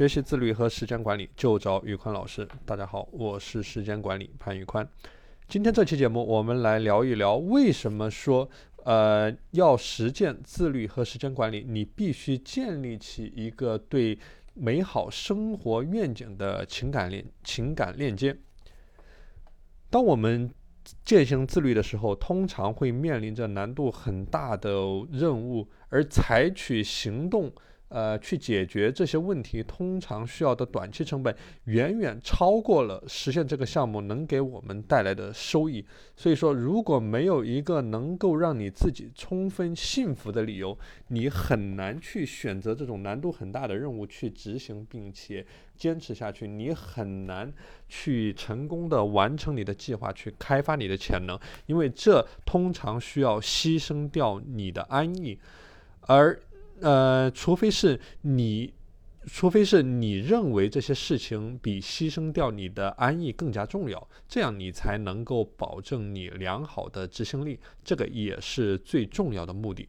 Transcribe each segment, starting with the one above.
学习自律和时间管理就找宇宽老师。大家好，我是时间管理潘宇宽。今天这期节目，我们来聊一聊为什么说，呃，要实践自律和时间管理，你必须建立起一个对美好生活愿景的情感链情感链接。当我们践行自律的时候，通常会面临着难度很大的任务，而采取行动。呃，去解决这些问题，通常需要的短期成本远远超过了实现这个项目能给我们带来的收益。所以说，如果没有一个能够让你自己充分幸福的理由，你很难去选择这种难度很大的任务去执行，并且坚持下去。你很难去成功的完成你的计划，去开发你的潜能，因为这通常需要牺牲掉你的安逸，而。呃，除非是你，除非是你认为这些事情比牺牲掉你的安逸更加重要，这样你才能够保证你良好的执行力，这个也是最重要的目的。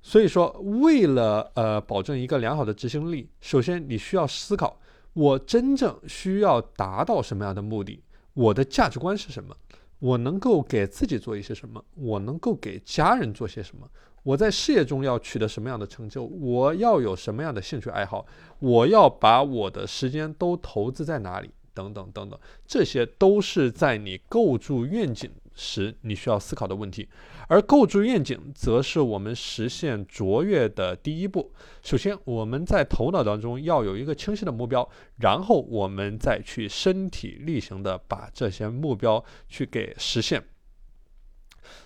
所以说，为了呃保证一个良好的执行力，首先你需要思考，我真正需要达到什么样的目的？我的价值观是什么？我能够给自己做一些什么？我能够给家人做些什么？我在事业中要取得什么样的成就？我要有什么样的兴趣爱好？我要把我的时间都投资在哪里？等等等等，这些都是在你构筑愿景时你需要思考的问题。而构筑愿景，则是我们实现卓越的第一步。首先，我们在头脑当中要有一个清晰的目标，然后我们再去身体力行的把这些目标去给实现。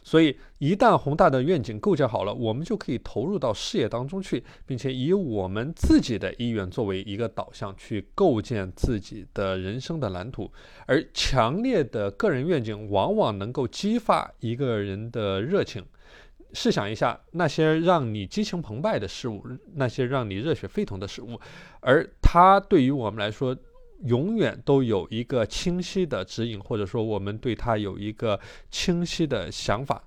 所以，一旦宏大的愿景构建好了，我们就可以投入到事业当中去，并且以我们自己的意愿作为一个导向，去构建自己的人生的蓝图。而强烈的个人愿景往往能够激发一个人的热情。试想一下，那些让你激情澎湃的事物，那些让你热血沸腾的事物，而它对于我们来说。永远都有一个清晰的指引，或者说我们对它有一个清晰的想法。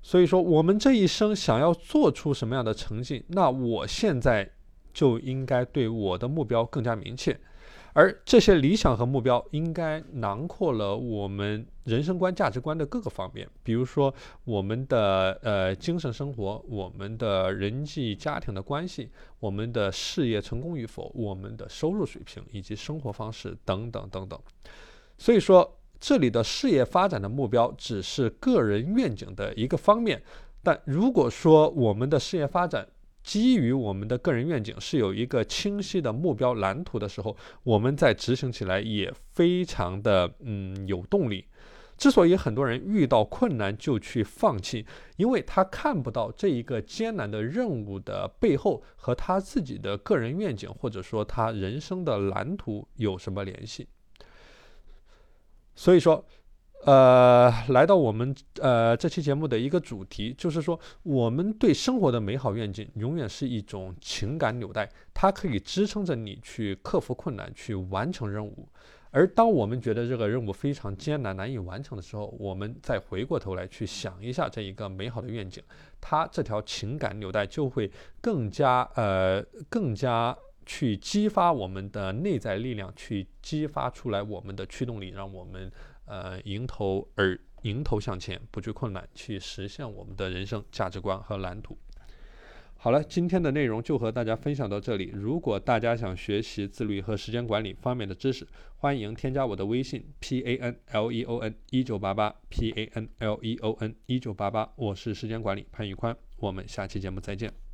所以说，我们这一生想要做出什么样的成绩，那我现在就应该对我的目标更加明确。而这些理想和目标应该囊括了我们人生观、价值观的各个方面，比如说我们的呃精神生活、我们的人际家庭的关系、我们的事业成功与否、我们的收入水平以及生活方式等等等等。所以说，这里的事业发展的目标只是个人愿景的一个方面，但如果说我们的事业发展，基于我们的个人愿景是有一个清晰的目标蓝图的时候，我们在执行起来也非常的嗯有动力。之所以很多人遇到困难就去放弃，因为他看不到这一个艰难的任务的背后和他自己的个人愿景或者说他人生的蓝图有什么联系。所以说。呃，来到我们呃这期节目的一个主题，就是说我们对生活的美好愿景，永远是一种情感纽带，它可以支撑着你去克服困难，去完成任务。而当我们觉得这个任务非常艰难、难以完成的时候，我们再回过头来去想一下这一个美好的愿景，它这条情感纽带就会更加呃更加去激发我们的内在力量，去激发出来我们的驱动力，让我们。呃，迎头而迎头向前，不惧困难，去实现我们的人生价值观和蓝图。好了，今天的内容就和大家分享到这里。如果大家想学习自律和时间管理方面的知识，欢迎添加我的微信 p a n l e o n 一九八八 p a n l e o n 一九八八，我是时间管理潘宇宽，我们下期节目再见。